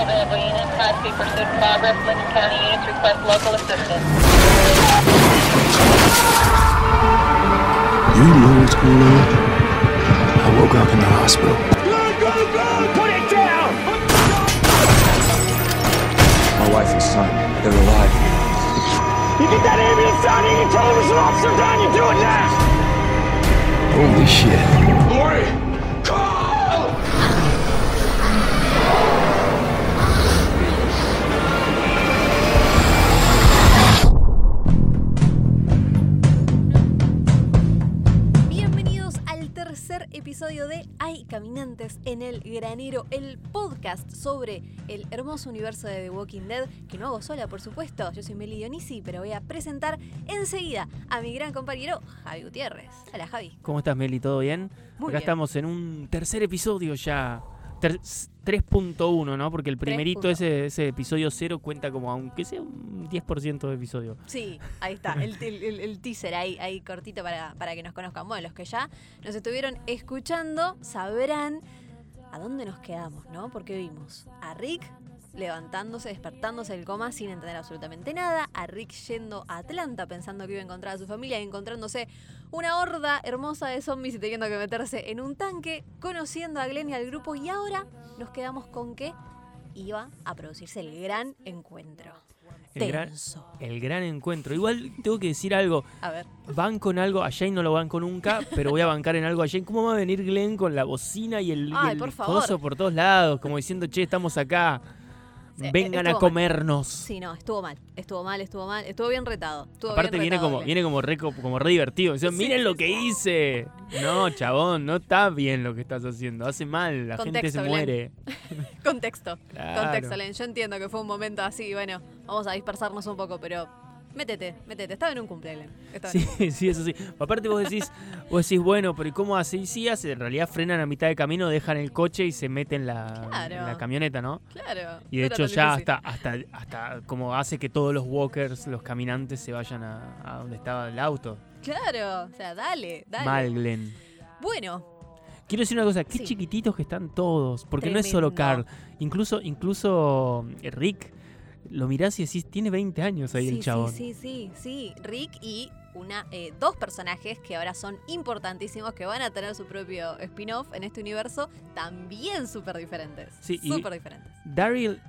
available units, high-speed pursuit in progress. Lincoln County units request local assistance. You know what's going on? I woke up in the hospital. Put it down! My wife and son, they're alive. You get that ambulance down here, you tell them there's an officer down, you do it now! Holy shit. Lori! Caminantes en el Granero, el podcast sobre el hermoso universo de The Walking Dead, que no hago sola, por supuesto. Yo soy Meli Dionisi, pero voy a presentar enseguida a mi gran compañero Javi Gutiérrez. Hola, Javi. ¿Cómo estás, Meli? ¿Todo bien? Muy Acá bien. estamos en un tercer episodio ya. Ter- 3.1, ¿no? Porque el primerito, 3.1. ese, ese episodio 0, cuenta como aunque sea un 10% de episodio. Sí, ahí está, el, el- el- el teaser ahí, ahí cortito para, para que nos conozcan. Bueno, los que ya nos estuvieron escuchando sabrán a dónde nos quedamos, ¿no? Porque vimos a Rick levantándose, despertándose del coma sin entender absolutamente nada, a Rick yendo a Atlanta pensando que iba a encontrar a su familia y encontrándose una horda hermosa de zombies y teniendo que meterse en un tanque, conociendo a Glenn y al grupo y ahora nos quedamos con que iba a producirse el gran encuentro. El gran, el gran encuentro. Igual tengo que decir algo. A ver. Van con algo, a Jane no lo banco nunca, pero voy a bancar en algo a Jane. ¿Cómo va a venir Glenn con la bocina y el, y Ay, el por favor. coso por todos lados? Como diciendo, che, estamos acá. Sí, Vengan a estuvo mal. comernos. Sí, no, estuvo mal, estuvo mal, estuvo mal, estuvo bien retado. Estuvo Aparte bien viene retado, como, viene como re, como re divertido. Dice, Sí, miren lo que hice. No, chabón, no está bien lo que estás haciendo. Hace mal, la gente se Glenn. muere. Contexto, Claro. contexto, Len. Yo entiendo que fue un momento así, bueno, vamos a dispersarnos un poco, pero métete, métete. Estaba en un cumple, Len. Estaba en un Sí, sí, eso sí. Aparte vos decís, vos decís, bueno, pero ¿y cómo? Y sí hace, en realidad frenan a mitad de camino, dejan el coche y se meten en la, Claro. en la camioneta, ¿no? Claro. Y de no hecho ya difícil. hasta, hasta, hasta como hace que todos los walkers, los caminantes, se vayan a, a donde estaba el auto. Claro, o sea, dale, dale. Mal, Glenn. Bueno, Quiero decir una cosa, qué Sí. chiquititos que están todos, porque no es solo. Carl, incluso, incluso eh, Rick, lo mirás y decís, tiene 20 años ahí sí, el chabón. sí, sí, sí, sí. Rick y una, eh, dos personajes que ahora son importantísimos, que van a tener su propio spin-off en este universo, también súper diferentes. Sí, súper diferentes. Daryl,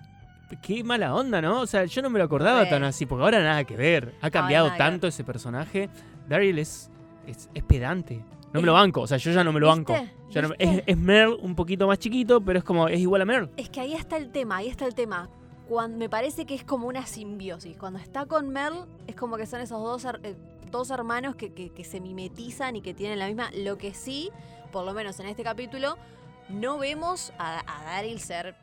qué mala onda, ¿no? O sea, yo no me lo acordaba tan así, porque ahora nada que ver. Ha cambiado tanto ese personaje. Daryl es, es, es pedante. No me lo banco, o sea, yo ya no me lo banco. Es, es Merle un poquito más chiquito, pero es como, es igual a Merle. Es que ahí está el tema, ahí está el tema. Cuando, me parece que es como una simbiosis. Cuando está con Merle, es como que son esos dos, eh, dos hermanos que, que- que se mimetizan y que tienen la misma. Lo que sí, por lo menos en este capítulo, no vemos a, a Daryl ser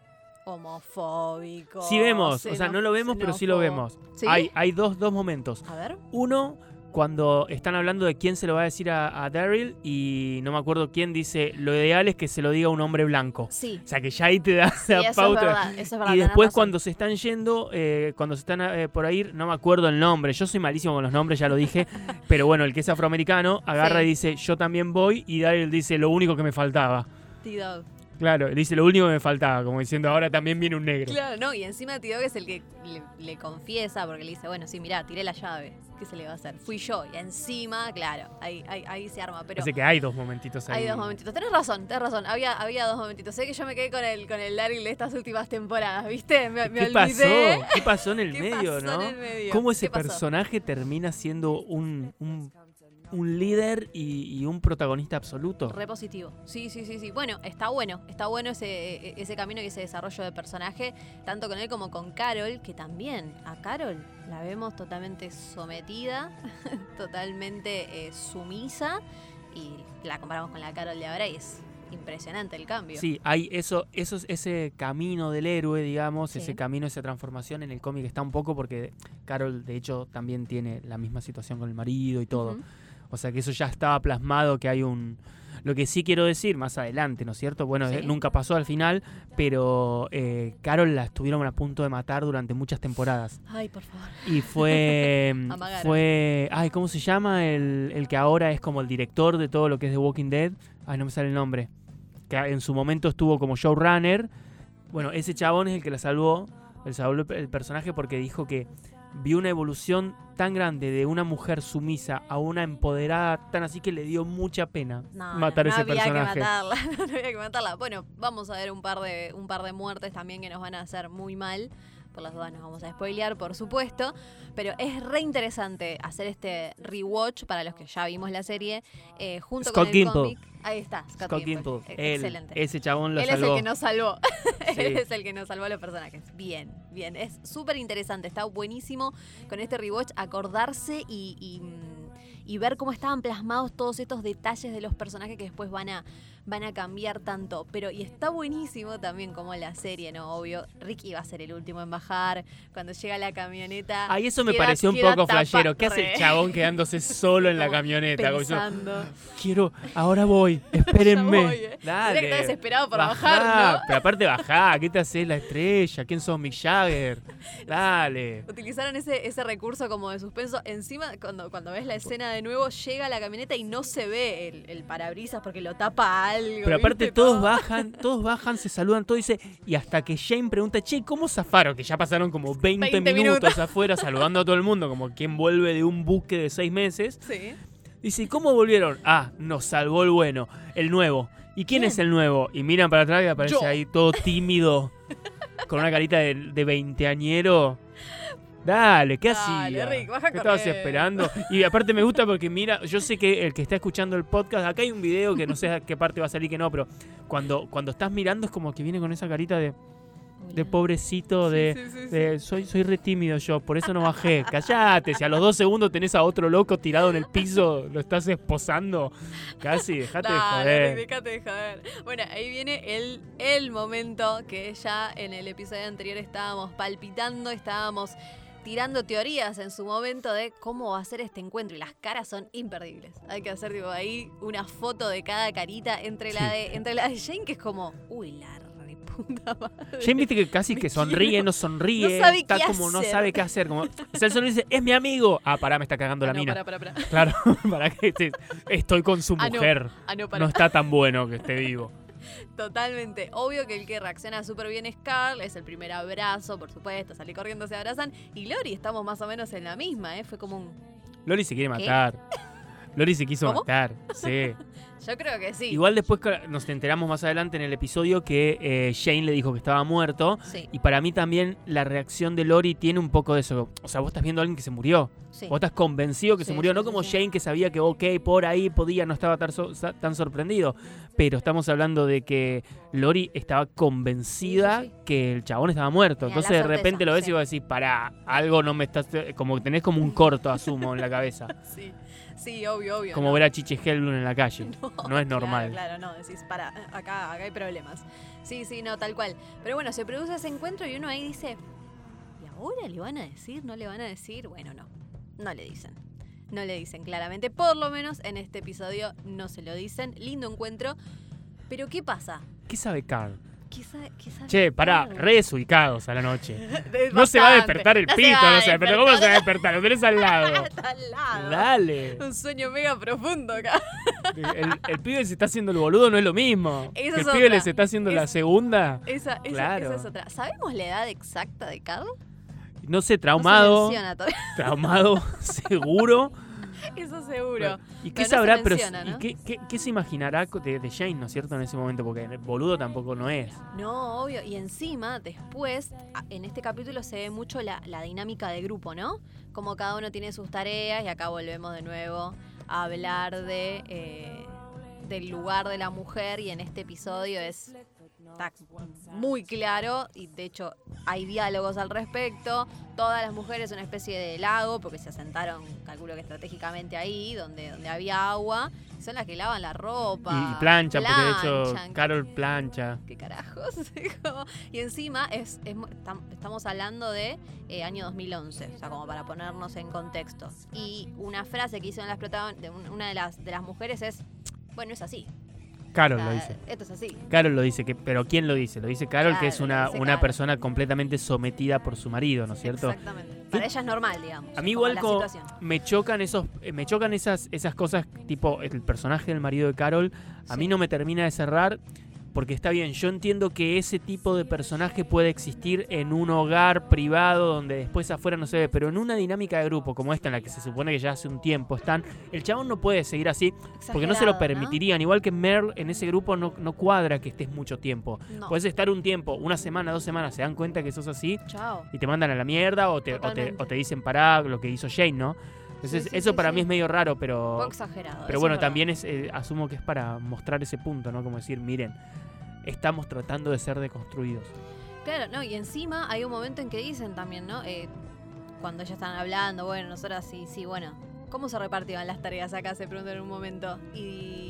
homofóbico. Sí vemos, o sea, no lo vemos, pero sí lo vemos. ¿Sí? Hay, hay dos, dos momentos. A ver. Uno, cuando están hablando de quién se lo va a decir a, a Daryl y no me acuerdo quién dice, lo ideal es que se lo diga un hombre blanco. Sí. O sea, que ya ahí te da Sí, la eso es verdad, eso es verdad, Y después cuando se están yendo, eh, cuando se están eh, por ahí, no me acuerdo el nombre. Yo soy malísimo con los nombres, ya lo dije. pero bueno, el que es afroamericano agarra Sí. y dice, yo también voy. Y Daryl dice, lo único que me faltaba. T-Dog. Claro, dice, lo único que me faltaba. Como diciendo, ahora también viene un negro. Claro, no, y encima T-Dog es el que le, le confiesa porque le dice, bueno, sí, mirá, tiré la llave. ¿Qué se le va a hacer? Fui yo. Y encima, claro, ahí, ahí, ahí se arma. Pero Así que hay dos momentitos ahí. hay dos momentitos. Tenés razón, tenés razón. Había, había dos momentitos. Sé que yo me quedé con el, con el Daryl de estas últimas temporadas, ¿viste? Me, me ¿Qué pasó? ¿Qué pasó en el ¿Qué medio, pasó no? en el medio? ¿Cómo ese personaje termina siendo un, un, un líder y, y un protagonista absoluto? Re positivo. Sí, sí, sí, sí. Bueno, está bueno. Está bueno ese, ese camino y ese desarrollo de personaje, tanto con él como con Carol, que también a Carol la vemos totalmente sometida, totalmente eh, sumisa, y la comparamos con la Carol de ahora y es impresionante el cambio. Sí, hay eso, eso es- ese camino del héroe, digamos, Sí. ese camino, esa transformación en el cómic está un poco porque Carol, de hecho, también tiene la misma situación con el marido y todo. Ujú. O sea que eso ya estaba plasmado, que hay un... Lo que sí quiero decir más adelante, ¿no es cierto? Bueno, Sí. eh, nunca pasó al final, pero eh, Carol la estuvieron a punto de matar durante muchas temporadas. Ay, por favor. Y fue. Amagaron. fue. Ay, ¿cómo se llama? El, el que ahora es como el director de todo lo que es The Walking Dead. Ay, no me sale el nombre. Que en su momento estuvo como showrunner. Bueno, ese chabón es el que la salvó, el salvó el personaje porque dijo que vio una evolución tan grande de una mujer sumisa a una empoderada tan así que le dio mucha pena No, matar no, ese no había personaje. que matarla, no había que matarla. Bueno, vamos a ver un par de un par de muertes también que nos van a hacer muy mal. Por las dudas nos vamos a spoilear, por supuesto. Pero es re interesante hacer este rewatch para los que ya vimos la serie. eh, junto Scott con el cómic. Ahí está, Scott, Scott Gimple. Gimple, él, Excelente. ese chabón lo Él es salvó. el que nos salvó. Sí. Él es el que nos salvó a los personajes. Bien, bien. Es súper interesante. Está buenísimo con este rewatch acordarse y, y, y ver cómo estaban plasmados todos estos detalles de los personajes que después van a, van a cambiar tanto. Pero, y está buenísimo también como la serie, ¿no? Obvio, Ricky va a ser el último en bajar. Cuando llega la camioneta. Ay, eso me queda- pareció un poco flashero. ¿Qué hace el chabón quedándose solo en la camioneta? Como diciendo, Pensando. Quiero, ahora voy, espérenme. Ya voy, eh. Dale. Estar desesperado por Bajá, bajar, ¿no? Pero aparte bajá, ¿qué te haces la estrella? ¿Quién sos Mick Jagger? Dale. Utilizaron ese, ese recurso como de suspenso. Encima, cuando, cuando ves la escena de nuevo, llega la camioneta y no se ve el, el parabrisas porque lo tapa algo. Pero aparte ¿viste? todos Todo. bajan, todos bajan, se saludan, todo dice, y hasta que Jane pregunta, che, ¿cómo zafaron? Que ya pasaron como 20, 20 minutos, minutos. afuera saludando a todo el mundo, como quien vuelve de un buque de seis meses. Sí. Dice, ¿y cómo volvieron? Ah, nos salvó el bueno, el nuevo. ¿Y quién, ¿Quién? es el nuevo? Y miran para atrás y aparece Yo. ahí todo tímido, con una carita de, de veinteañero. Dale, ¿qué Dale, hacías? Rick, baja ¿Qué estabas esperando? Y aparte me gusta porque mira, yo sé que el que está escuchando el podcast, acá hay un video que no sé a qué parte va a salir que no, pero cuando, cuando estás mirando es como que viene con esa carita de, de pobrecito, de, Sí, sí, de soy, soy re tímido yo, por eso no bajé. Callate, si a los dos segundos tenés a otro loco tirado en el piso, lo estás esposando. Casi, dejate de Dale, joder. Rick, dejate de joder. Bueno, ahí viene el, el momento que ya en el episodio anterior estábamos palpitando, estábamos tirando teorías en su momento de cómo va a ser este encuentro y las caras son imperdibles. Hay que hacer tipo ahí una foto de cada carita entre la de entre la de Jane que es como, uy, la reputa madre. Jane viste que casi que sonríe, quiero- no sonríe, no sabe está qué como no sabe qué hacer. Como, o sea, él solo dice, es mi amigo. Ah, pará, me está cagando Ah, la no, mina. pará, pará, pará. Claro, para que estoy con su Ah, mujer. Ah, no. No está tan bueno que esté vivo. Totalmente. Obvio que el que reacciona súper bien es Carl, es el primer abrazo, por supuesto, salí corriendo, se abrazan. Y Lori, estamos más o menos en la misma, ¿eh? Fue como un... Lori se quiere ¿Qué? Lori se quiso ¿Cómo? matar, sí. Yo creo que sí. Igual después nos enteramos más adelante en el episodio que eh, Shane le dijo que estaba muerto. Sí, Y para mí también la reacción de Lori tiene un poco de eso. O sea, vos estás viendo a alguien que se murió. sí. Vos estás convencido que se murió. no como. Shane que sabía que, ok, por ahí podía, no estaba tan, so- sa- tan sorprendido. Pero estamos hablando de que Lori estaba convencida que el chabón estaba muerto. Entonces de repente lo ves y vos decís, pará, algo no me estás... Como que tenés como un corto, asumo, en la cabeza. Sí, sí, obvio, obvio. Como no. ver a Chiche Hellblum en la calle. No, es normal. Claro, claro, no, decís, para, acá, acá hay problemas. Sí, sí, no, tal cual. Pero bueno, se produce ese encuentro y uno ahí dice, ¿y ahora le van a decir? ¿No le van a decir? Bueno, no, no le dicen. No le dicen claramente, por lo menos en este episodio no se lo dicen. Lindo encuentro. Pero ¿qué pasa? ¿Qué sabe Carl? ¿Qué sabe, qué sabe Che, pará, re desubicados a la noche. No se va a despertar el No pito, no se despertar. ¿Cómo se va a despertar? Lo tenés al lado. Está al lado. Dale. Un sueño mega profundo acá. El, el pibe se está haciendo el boludo, no es lo mismo. Esa Que es el pibe les está haciendo la segunda. Esa, esa, Claro. esa es otra. ¿Sabemos la edad exacta de Carl? No sé, No se traumado. traumado, seguro. Eso seguro. ¿Y qué Pero no se sabrá? pero, ¿y qué, qué- qué se imaginará de, de Jane, ¿no es cierto? En ese momento, porque el boludo tampoco no es. No, obvio. Y encima, después, en este capítulo se ve mucho la, la dinámica de grupo, ¿no? Como cada uno tiene sus tareas y acá volvemos de nuevo a hablar de eh, del lugar de la mujer y en este episodio es está muy claro y de hecho hay diálogos al respecto. Todas las mujeres una especie de lago porque se asentaron, calculo que estratégicamente ahí, donde, donde había agua. Son las que lavan la ropa. Y, y planchan, porque de hecho Carol plancha. ¿Qué carajos? Y encima es, es mu- tam- estamos hablando de eh, año 2011, o sea, como para ponernos en contexto. Y una frase que las protagon- de un- una de las, de las mujeres es, bueno, es así. Carol O sea, lo dice. Esto es así. Carol lo dice, que, pero ¿quién lo dice? Lo dice Carol, que es una, una Carol. persona completamente sometida por su marido, ¿no es cierto? Exactamente. Para ella es normal, digamos. A mí igual me chocan esos eh, me chocan esas esas cosas tipo el personaje del marido de Carol a mí Sí. no me termina de cerrar Porque está bien, yo entiendo que ese tipo de personaje puede existir en un hogar privado donde después afuera no se ve, pero en una dinámica de grupo como esta en la que se supone que ya hace un tiempo están, el chabón no puede seguir así porque no se lo permitirían. Igual que Merle en ese grupo no, no cuadra que estés mucho tiempo. No. Puedes estar un tiempo, una semana, dos semanas, se dan cuenta que sos así Chao. y te mandan a la mierda o te, o te, o te dicen pará lo que hizo Jane, ¿no? Entonces, Sí, sí, eso sí, para mí es medio raro, Un pero. poco exagerado. Pero bueno, también es, eh, asumo que es para mostrar ese punto, ¿no? Como decir, miren, estamos tratando de ser deconstruidos. Claro, no, y encima hay un momento en que dicen también, ¿no? Eh, cuando ya están hablando, bueno, nosotras sí, sí, bueno, ¿cómo se repartían las tareas acá? Se preguntan en un momento. Y,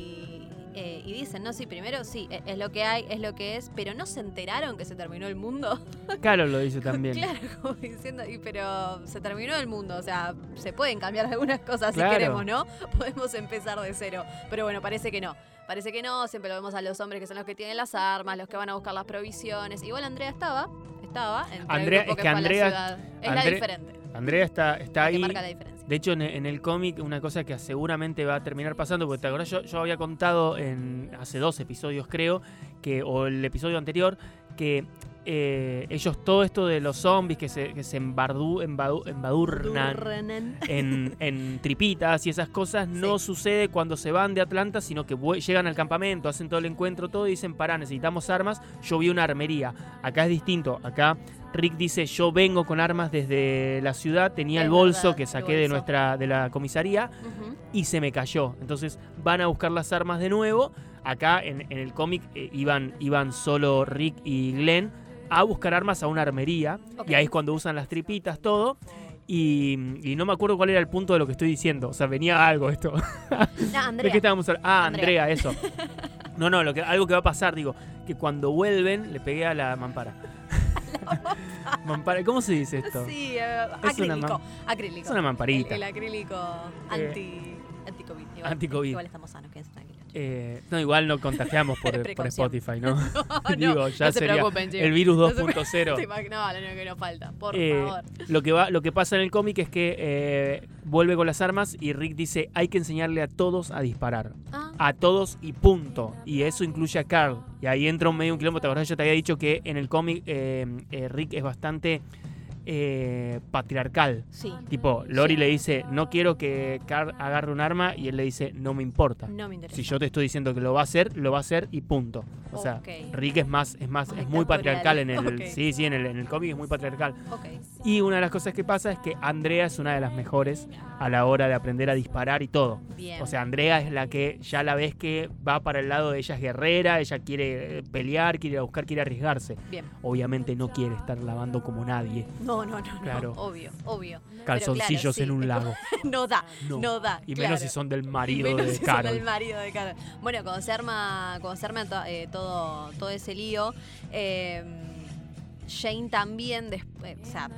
eh, y dicen, no, sí, primero sí, e- es lo que hay, es lo que es, pero no se enteraron que se terminó el mundo. Claro, lo dice también. claro, como diciendo, y, pero se terminó el mundo, o sea, se pueden cambiar algunas cosas Claro. si queremos, ¿no? Podemos empezar de cero, pero bueno, parece que no. Parece que no, siempre lo vemos a los hombres que son los que tienen las armas, los que van a buscar las provisiones. Igual Andrea estaba, estaba entre Andrea- el grupo es que fue a la Andrea- ciudad. Es la diferente, Andrea está, está ahí. marca la diferencia. De hecho, en, en el cómic, una cosa que seguramente va a terminar pasando, porque te acordás, yo, yo había contado en hace dos episodios, creo, que, o el episodio anterior, que eh, ellos, todo esto de los zombies que se, que se embardu- embadu- embadurnan en, en tripitas y esas cosas, no sucede cuando se van de Atlanta, sino que llegan al campamento, hacen todo el encuentro, todo y dicen, pará, necesitamos armas, yo vi una armería. Acá es distinto, acá Rick dice, yo vengo con armas desde la ciudad, tenía Es el bolso verdad, que saqué de nuestra de la comisaría y se me cayó. Entonces van a buscar las armas de nuevo. Acá en, en el cómic eh, iban, iban solo Rick y Glenn a buscar armas a una armería. Y ahí es cuando usan las tripitas, todo. Y, y no me acuerdo cuál era el punto de lo que estoy diciendo. O sea, venía algo esto. No, ¿De qué estábamos hablando? Ah, Andrea. Andrea, eso. No, no, lo que, algo que va a pasar, digo, que cuando vuelven le pegué a la mampara. mampara, ¿cómo se dice esto? Sí, eh, Es una acrílico. acrílico. Es una mamparita. El, el acrílico anti, anti-COVID. Igual, anti-COVID. Igual estamos sanos, quédense tranquilos. Eh, no, igual no contagiamos por. Spotify, ¿no? no, Digo, ya no se sería el virus No se 2.0. Te imag- No, lo único que nos falta, por Eh, favor. Lo que, va, lo que pasa en el cómic es que eh, vuelve con las armas y Rick dice hay que enseñarle a todos a disparar. Ah, A todos y punto. Y eso incluye a Carl. Y ahí entra un medio un kilómetro. ¿Te acordás? Yo te había dicho que en el cómic eh, Rick es bastante eh, patriarcal. sí. Tipo, Lori Sí. le dice, no quiero que Carl agarre un arma y él le dice, no me importa. No me interesa. Si yo te estoy diciendo que lo va a hacer, lo va a hacer y punto. O sea. Rick es más, es más, es muy patriarcal en el. Sí, sí, en el, en el cómic es muy patriarcal. Y una de las cosas que pasa es que Andrea es una de las mejores a la hora de aprender a disparar y todo. Bien. O sea, Andrea es la que ya la ves que va para el lado de ella es guerrera, ella quiere eh, pelear, quiere ir a buscar, quiere arriesgarse. Bien. Obviamente no quiere estar lavando como nadie No, no, no, no. Claro. Obvio, obvio. calzoncillos claro, en un lago. no da, No. no, da. Y claro. menos si son del Y marido menos de si son Carol. del marido de Carol. Bueno, cuando se arma, cuando se arma to- eh, todo, todo ese lío, eh, Jane también después, o sea,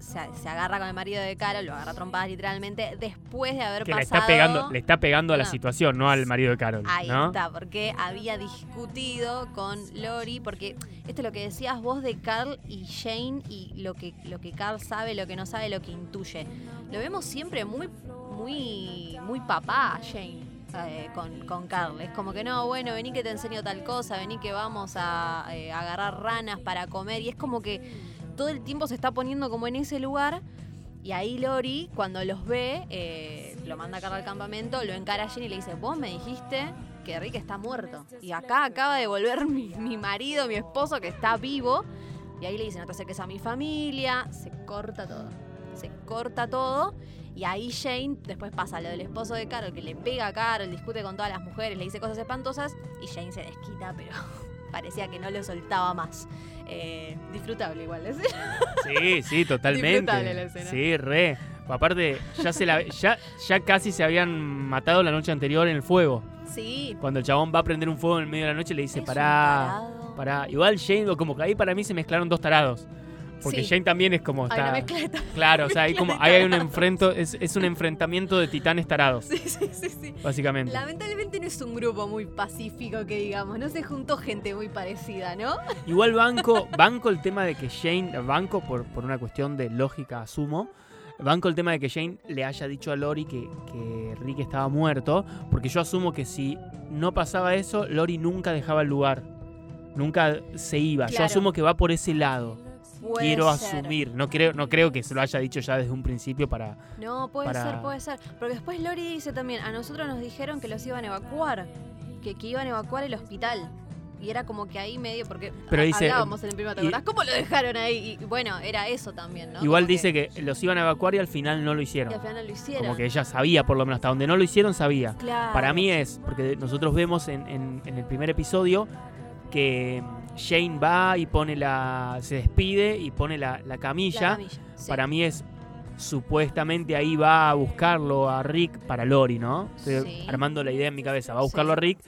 se, se agarra con el marido de Carol, lo agarra trompadas literalmente, después de haber Que le pasado. está pegando, le está pegando a la situación, no al marido de Carol. Ahí ¿no? está, porque había discutido con Lori, porque esto es lo que decías vos de Carl y Jane y lo que, lo que Carl sabe, lo que no sabe, lo que intuye. Lo vemos siempre muy, muy, muy papá, Jane. Con, con Carl. Es como que no, bueno, vení que te enseño tal cosa, vení que vamos a eh, agarrar ranas para comer. Y es como que todo el tiempo se está poniendo como en ese lugar. Y ahí Lori, cuando los ve, eh, lo manda a Carl al campamento, lo encara a Jane y le dice, vos me dijiste que Rick está muerto. Y acá acaba de volver mi, marido, mi esposo, que está vivo. Y ahí le dice, no te acerques a mi familia. Se corta todo. Se corta todo. Y ahí Jane, después pasa lo del esposo de Carol, que le pega a Carol, discute con todas las mujeres, le dice cosas espantosas. Y Jane se desquita, pero parecía que no lo soltaba más. Eh, disfrutable igual, ¿es? Sí, sí, totalmente. Disfrutable la escena. Sí, re. Aparte, ya, se la, ya, ya casi se habían matado la noche anterior en el fuego. Sí. Cuando el chabón va a prender un fuego en el medio de la noche, le dice, pará, pará. Igual Jane, como que ahí para mí se mezclaron dos tarados. Porque Sí. Jane también es como Hay está. una Claro, o sea, hay como, hay un enfrento, es, es un enfrentamiento de titanes tarados, Sí, sí, sí, sí. básicamente. Lamentablemente no es un grupo muy pacífico que digamos, no se juntó gente muy parecida, ¿no? Igual banco, banco el tema de que Jane, banco por, por una cuestión de lógica, asumo, banco el tema de que Jane le haya dicho a Lori que, que Rick estaba muerto, porque yo asumo que si no pasaba eso, Lori nunca dejaba el lugar. Nunca se iba. Yo asumo que va por ese lado. Puede Quiero ser. asumir. No creo, no creo que se lo haya dicho ya desde un principio para. No, puede para- ser, puede ser. Porque después Lori dice también, a nosotros nos dijeron que los iban a evacuar, que, que iban a evacuar el hospital. Y era como que ahí medio, porque Pero dice- hablábamos en el primer, ¿te y- acordás? ¿Cómo lo dejaron ahí? Y bueno, era eso también, ¿no? Igual Como dice que, los iban a evacuar y al final no lo Y hicieron. al final no lo hicieron. Como que ella sabía, por lo menos, hasta donde no lo hicieron, sabía. Claro. Para mí es, porque nosotros vemos en, en- en el primer episodio que Shane va y pone la. se despide y pone la, la La camilla. sí. Para mí es. Supuestamente ahí va a buscarlo a Rick para Lori, ¿no? Estoy Sí. armando la idea en mi cabeza. Va a buscarlo a Rick,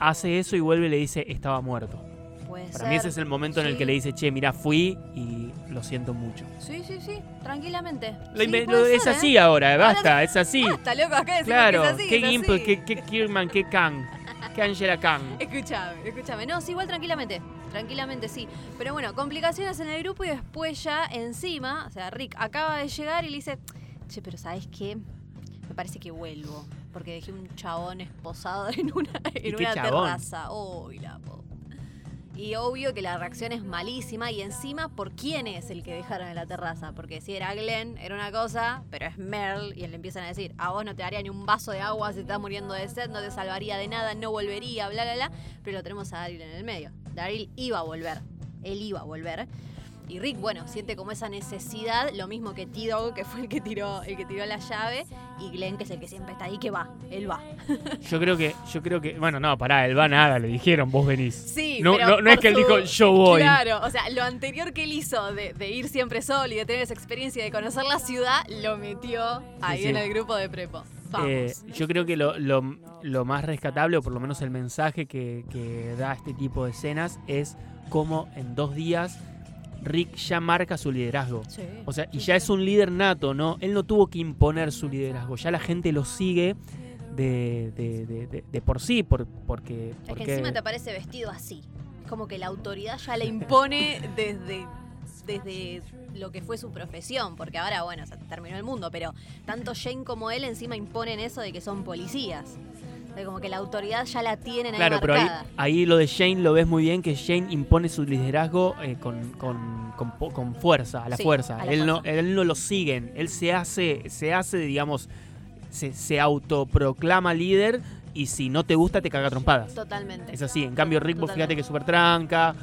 hace eso y vuelve y le dice estaba muerto. Puede Para ser. mí ese es el momento en el que le dice, che, mira, fui y lo siento mucho. Sí, sí, sí, tranquilamente. Lo Sí, es ser, así ¿eh? ahora, basta, es así. Basta, loco, acá Claro, que es así, qué Gimple, qué, qué qué Kang, qué Angela Kang. Escúchame, escúchame. No, sí, igual tranquilamente. Tranquilamente, sí. Pero bueno, complicaciones en el grupo y después ya encima, o sea, Rick acaba de llegar y le dice, che, pero ¿sabes qué? Me parece que vuelvo. Porque dejé un chabón esposado en una, en una chabón? terraza. Uy, la puta. Y obvio que la reacción es malísima y encima por quién es el que dejaron en la terraza. Porque si era Glenn, era una cosa, pero es Merle y le empiezan a decir, a vos no te daría ni un vaso de agua si estás muriendo de sed, no te salvaría de nada, no volvería, bla, bla, bla. Pero lo tenemos a Daryl en el medio. Daryl iba a volver, él iba a volver. Y Rick, bueno, siente como esa necesidad, lo mismo que T-Dog, que fue el que tiró, el que tiró la llave, y Glenn, que es el que siempre está ahí, que va, él va. Yo creo que, yo creo que, bueno, no, pará, él va nada, le dijeron, vos venís. Sí, No, pero no, no es que él dijo, yo voy. Claro, o sea, lo anterior que él hizo de, de ir siempre solo y de tener esa experiencia de conocer la ciudad, lo metió ahí sí. en el grupo de prepo. Vamos. Eh, yo creo que lo, lo- lo más rescatable, o por lo menos el mensaje que, que da este tipo de escenas, es cómo en dos días Rick ya marca su liderazgo. Sí, O sea, y ya es un líder nato, ¿no? Él no tuvo que imponer su liderazgo, ya la gente lo sigue de, de- de- de- de por sí, por, porque... Es porque que encima te aparece vestido así. Es como que la autoridad ya le impone desde, desde lo que fue su profesión, porque ahora, bueno, se terminó el mundo, pero tanto Jane como él encima imponen eso de que son policías. Como que la autoridad ya la tienen ahí Claro, pero ahí, ahí lo de Shane lo ves muy bien, que Shane impone su liderazgo eh, con, con- con fuerza, a la Sí, fuerza. a la él, No, él no lo siguen, él se hace, se hace, digamos, se, se autoproclama líder y si no te gusta te caga trompadas. Totalmente. Es así, en cambio Rick, fíjate que es súper tranca.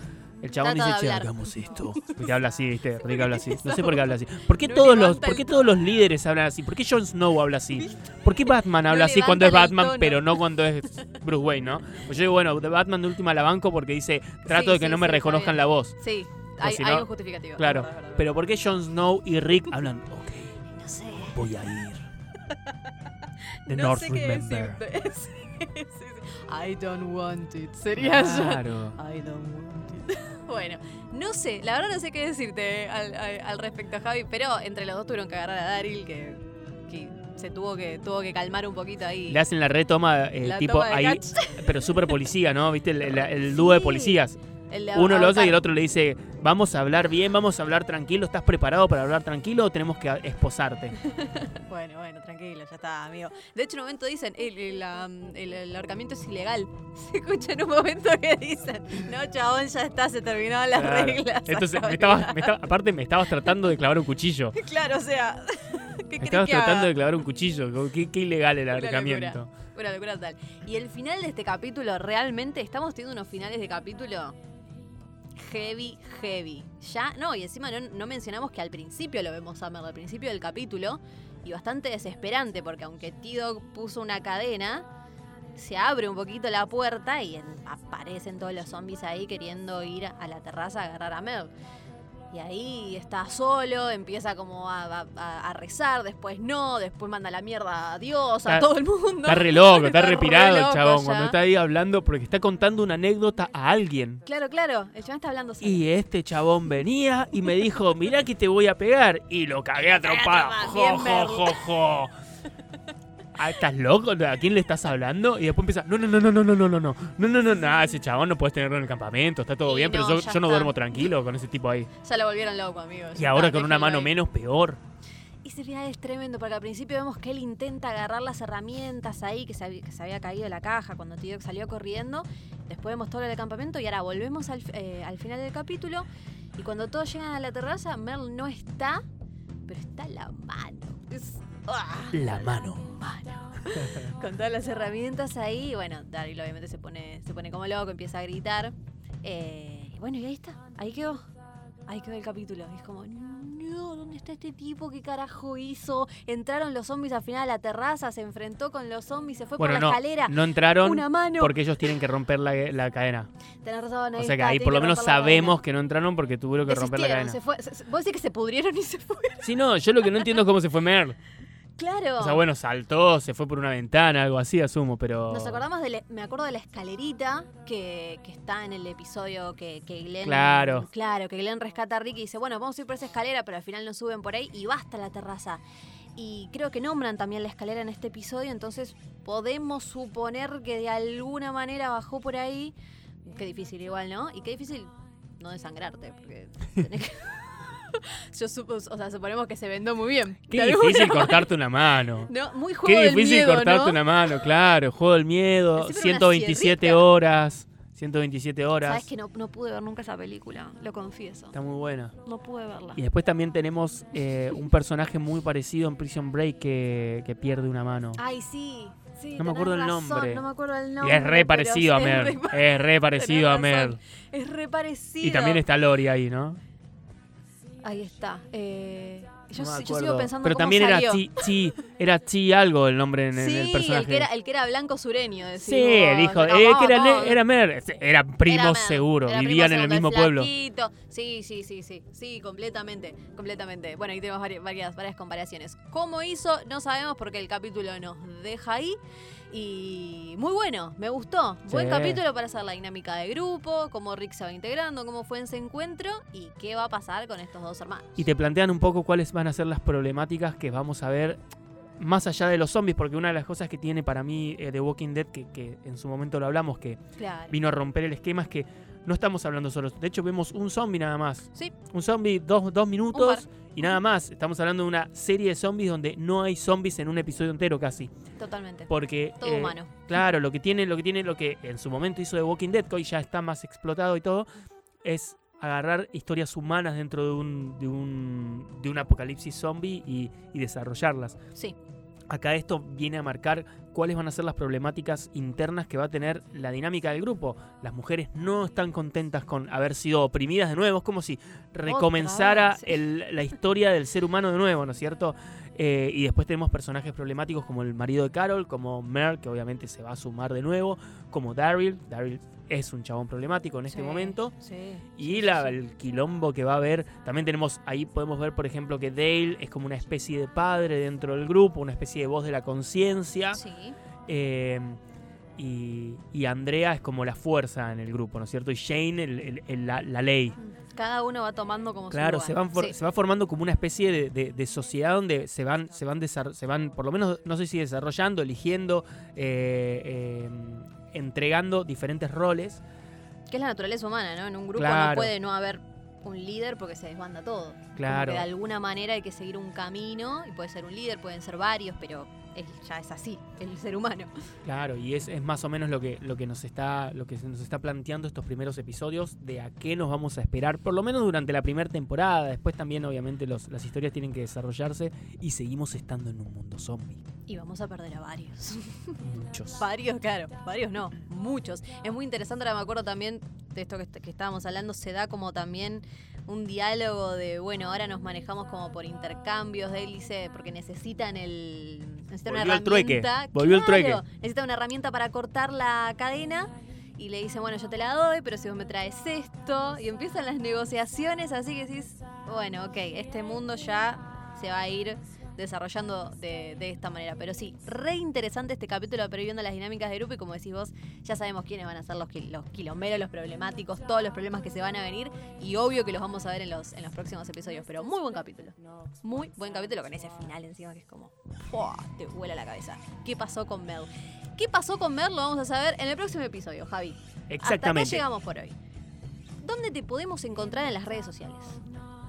El chabón Trata de dice, che, hablar. hagamos esto. Porque habla así, ¿viste? Rick habla así. No sé por qué habla así. ¿Por qué, No todos, los, levanta ¿por el qué todos los líderes hablan así? ¿Por qué Jon Snow habla así? ¿Por qué Batman habla así cuando es el Batman, tono. pero no cuando es Bruce Wayne, no? Pues yo digo, bueno, de Batman de última la banco porque dice, trato Sí, de que sí, no me sí, está reconozcan bien. la voz. Sí, hay, si hay no- un justificativo. Claro. Verdad, verdad. Pero ¿por qué Jon Snow y Rick hablan, ok, no sé. voy a ir? The no North sé qué Remember. decirte. Sí, sí, sí. I don't want it. Sería yo. Claro. I don't want it. Bueno, no sé, la verdad no sé qué decirte al, al- al respecto, Javi, pero entre los dos tuvieron que agarrar a Daryl, que, que se tuvo que, tuvo que calmar un poquito ahí. Le hacen la retoma, eh, La tipo toma ahí, catch. pero súper policía, ¿no? ¿Viste? El, el- el dúo de policías. Uno lo hace y el otro le dice, vamos a hablar bien, vamos a hablar tranquilo, ¿estás preparado para hablar tranquilo o tenemos que esposarte? Bueno, bueno, tranquilo, ya está, amigo. De hecho, en un momento dicen, el, el, am, el- el ahorcamiento es ilegal. Se escucha en un momento que dicen, no, chabón, ya está, se terminaron las Claro. reglas. Entonces, me estabas- me estaba- aparte me estabas tratando de clavar un cuchillo. Claro, o sea, ¿qué Me estabas que tratando haga? de clavar un cuchillo. Qué, qué ilegal el ahorcamiento. Una locura total. Y el final de este capítulo, realmente, estamos teniendo unos finales de capítulo heavy, heavy. Ya, no, y encima no, mencionamos que al principio lo vemos a Summer, al principio del capítulo, y bastante desesperante, porque aunque T-Dog puso una cadena, se abre un poquito la puerta y en- aparecen todos los zombies ahí queriendo ir a la terraza a agarrar a Mel. Y ahí está solo, empieza como a, a- a- a rezar, después no, después manda la mierda a Dios, a todo el mundo. Está re loco, está, Está el chabón ya. cuando está ahí hablando porque está contando una anécdota a alguien. Claro, claro, el chabón está hablando solo. Y este chabón venía y me dijo, mirá que te voy a pegar. Y lo cagué a trompadas, Jo, jo, jo, jo. Ah, ¿Estás loco? ¿A quién le estás hablando? Y después empieza, no, no, no, no, no, no, no, no, no, no, no, no, no, ese chabón no puedes tenerlo en el campamento, está todo Y bien, pero no, yo, ya yo no duermo tranquilo con ese tipo ahí. Ya lo volvieron loco, amigos. Y ahora con una mano ahí. menos, peor. Ese final es tremendo porque al principio vemos que él intenta agarrar las herramientas ahí, que se había, que se había caído la caja cuando T-Dog salió corriendo. después vemos todo el campamento y ahora volvemos al, eh, al final del capítulo. Y cuando todos llegan a la terraza, Merle no está, pero está la mano. Es- ¡ah! La mano. mano. Con todas las herramientas ahí. Bueno, Daryl obviamente se pone, se pone como loco, empieza a gritar. Eh, y bueno, y ahí está. Ahí quedó. Ahí quedó el capítulo. Y es como, no, ¿dónde está este tipo? ¿Qué carajo hizo? Entraron los zombies al final a la terraza, se enfrentó con los zombies, se fue Bueno, por la no, escalera. no entraron Una mano. porque ellos tienen que romper la, la cadena. Tenés razón, ahí O sea que ahí por lo menos sabemos que no entraron porque tuvieron que romper la cadena. se fue, se- se- vos decís que se pudrieron y se fueron. Sí, no, yo lo que no entiendo es cómo se fue Mer. Claro. O sea, bueno, saltó, se fue por una ventana, algo así, asumo, pero. Nos acordamos de, la- me acuerdo de la escalerita que, que está en el episodio que, que Glenn. Claro. Claro, que Glenn rescata a Rick y dice, bueno, vamos a ir por esa escalera, pero al final no suben por ahí y basta la terraza. Y creo que nombran también la escalera en este episodio, entonces podemos suponer que de alguna manera bajó por ahí. Qué difícil igual, ¿no? Y qué difícil no desangrarte, porque tenés que... Yo supo, o sea, suponemos que se vendó muy bien. Qué alguna difícil cortarte una mano. No, muy juego Qué del difícil miedo, cortarte ¿no? una mano, claro. Juego del miedo, Encima era una 127 sierrita. horas. 127 horas. Sabes que no, no pude ver nunca esa película, lo confieso. Está muy buena. No pude verla. Y después también tenemos eh, un personaje muy parecido en Prison Break que, que pierde una mano. Ay, sí. sí No me acuerdo el nombre. No me acuerdo el y nombre. es re parecido a es Mer. Es re parecido a Mer. Es re parecido. Y también está Lori ahí, ¿no? Ahí está. Eh, yo, No yo sigo pensando Pero cómo también era salió. Chi, Chi- era Chi algo el nombre en, el personaje. el que, era, el que era blanco sureño. decís Sí, vos. el hijo. No, eh, que era, era Mer. Era Mer, seguro. era primo Vivían en el mismo pueblo. Sí, sí, sí, sí. Sí, completamente. Completamente. Bueno, ahí tenemos varias, varias, varias comparaciones. ¿Cómo hizo? No sabemos porque el capítulo nos deja ahí. Y muy bueno, me gustó. Buen capítulo para hacer la dinámica de grupo, cómo Rick se va integrando, cómo fue ese encuentro y qué va a pasar con estos dos hermanos. Y te plantean un poco cuáles van a ser las problemáticas que vamos a ver más allá de los zombies, porque una de las cosas que tiene para mí eh, The Walking Dead, que, que en su momento lo hablamos, que Claro. vino a romper el esquema, es que no estamos hablando solo. De hecho, vemos un zombie nada más. Sí, Un zombie, dos, dos minutos y nada más. Estamos hablando de una serie de zombies donde no hay zombies en un episodio entero casi. totalmente. Porque. Todo eh, humano. Claro, lo que tiene, lo que tiene, lo que en su momento hizo The Walking Dead, que hoy ya está más explotado y todo, es agarrar historias humanas dentro de un, de un, de un apocalipsis zombie y, y desarrollarlas. Sí. Acá esto viene a marcar cuáles van a ser las problemáticas internas que va a tener la dinámica del grupo. Las mujeres no están contentas con haber sido oprimidas de nuevo. Es como si recomenzara el- la historia del ser humano de nuevo, ¿no es cierto? Eh, y después tenemos personajes problemáticos como el marido de Carol, como Mer, que obviamente se va a sumar de nuevo, como Daryl. Daryl es un chabón problemático en este Sí, momento. Sí. Y la- el quilombo que va a haber, también tenemos, ahí podemos ver, por ejemplo, que Dale es como una especie de padre dentro del grupo, una especie de voz de la conciencia. Sí. eh, y, y Andrea es como la fuerza en el grupo, ¿no es cierto? Y Shane el- el- el- la, la ley. Cada uno va tomando como Claro, su se, lugar. Sí. se va formando como una especie de, de- de sociedad donde se van, se van, se van, por lo menos, no sé si desarrollando, eligiendo, eh, eh, entregando diferentes roles. Que es la naturaleza humana, ¿no? En un grupo Claro. no puede no haber un líder porque se desbanda todo. Claro. que de alguna manera hay que seguir un camino y puede ser un líder, pueden ser varios, pero es- ya es así, el ser humano. Claro, y es, es más o menos lo que, lo que nos está, lo que se nos está planteando estos primeros episodios de a qué nos vamos a esperar, por lo menos durante la primera temporada. Después también, obviamente, los- las historias tienen que desarrollarse y seguimos estando en un mundo zombie. Y vamos a perder a varios. Muchos. varios, claro. Varios no, muchos. Es muy interesante, ahora me acuerdo también de esto que, que estábamos hablando, se da como también un diálogo de, bueno, ahora nos manejamos como por intercambios de hélice porque necesitan el... Necesitan una Volvió el trueque, volvió el trueque. Claro, Necesitan una herramienta para cortar la cadena y le dicen, bueno, yo te la doy, pero si vos me traes esto, y empiezan las negociaciones, así que decís, bueno, ok, este mundo ya se va a ir desarrollando de, de esta manera. Pero sí, re interesante este capítulo, pero viendo las dinámicas de grupo y como decís vos, ya sabemos quiénes van a ser los, los los problemáticos, todos los problemas que se van a venir y obvio que los vamos a ver en los, en los próximos episodios. Pero muy buen capítulo. Muy buen capítulo con ese final encima que es como, ¡fua! te vuela la cabeza. ¿Qué pasó con Mel? ¿Qué pasó con Mel? Lo vamos a saber en el próximo episodio, Javi. Hasta acá Exactamente. llegamos por hoy. ¿Dónde te podemos encontrar en las redes sociales?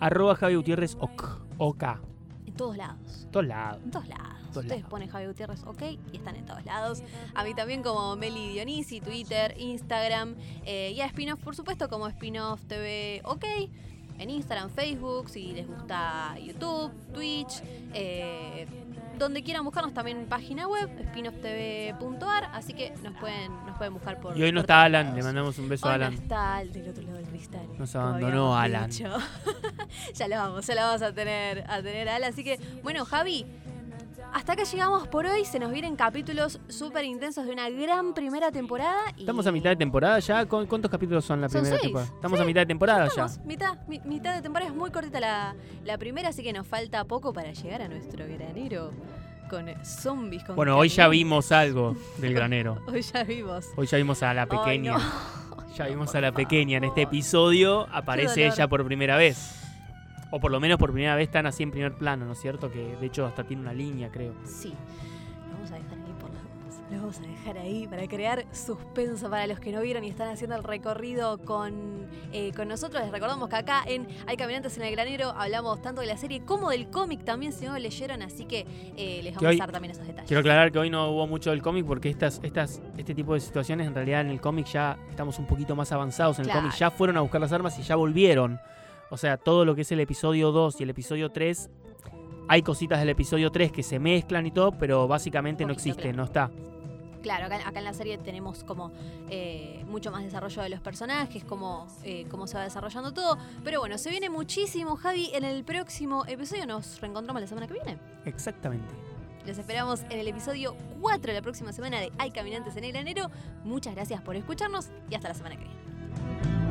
Arroba Javi Gutiérrez OK. OK. Todos lados. Todos lados. En todos lados. todos Ustedes lados. ponen Javi Gutiérrez, ok, y están en todos lados. A mí también como Meli Dionisi, Twitter, Instagram. eh, y a Spinoff, por supuesto, como Spinoff TV, ok. En Instagram, Facebook, si les gusta YouTube, Twitch. eh, donde quieran buscarnos también página web, spinofftv.ar. Así que nos pueden, nos pueden buscar por Y hoy no está Alan, lados. le mandamos un beso a Hoy no Alan. está del otro lado del cristal. Nos abandonó Alan. ya lo vamos, ya lo vamos a tener a tener a Alan. Así que, bueno, Javi, hasta acá llegamos por hoy. Se nos vienen capítulos súper intensos de una gran primera temporada. y- Estamos a mitad de temporada ya. ¿Cu- ¿Cuántos capítulos son la primera temporada? Estamos Sí, a mitad de temporada ya. Estamos, mitad, mi- mitad de temporada es muy cortita la, la primera, así que nos falta poco para llegar a nuestro granero con zombies. Con Bueno, hoy ya vimos algo del granero. Hoy ya vimos. Hoy ya vimos a la pequeña. no. Ya vimos a la pequeña. En este episodio aparece ella por primera vez. O por lo menos por primera vez están así en primer plano, ¿no es cierto? Que de hecho hasta tiene una línea, creo. Sí, lo vamos a dejar ahí por las dudas. Lo vamos a dejar ahí para crear suspenso para los que no vieron y están haciendo el recorrido con, eh, con nosotros. Les recordamos que acá en Hay Caminantes en el Granero hablamos tanto de la serie como del cómic también, si no lo leyeron, así que eh, les vamos hoy- a dar también esos detalles. Quiero aclarar que hoy no hubo mucho del cómic porque estas, estas, este tipo de situaciones en realidad en el cómic ya estamos un poquito más avanzados. En el cómic ya fueron a buscar las armas y ya volvieron. O sea, todo lo que es el episodio 2 y el episodio 3, hay cositas del episodio 3 que se mezclan y todo, pero básicamente no existe, claro. no está. Claro, acá, acá en la serie tenemos como eh, mucho más desarrollo de los personajes, cómo, eh, cómo se va desarrollando todo. Pero bueno, se viene muchísimo, Javi. En el próximo episodio nos reencontramos la semana que viene. Exactamente. Los esperamos en el episodio 4 de la próxima semana de Hay Caminantes en el Granero. Muchas gracias por escucharnos y hasta la semana que viene.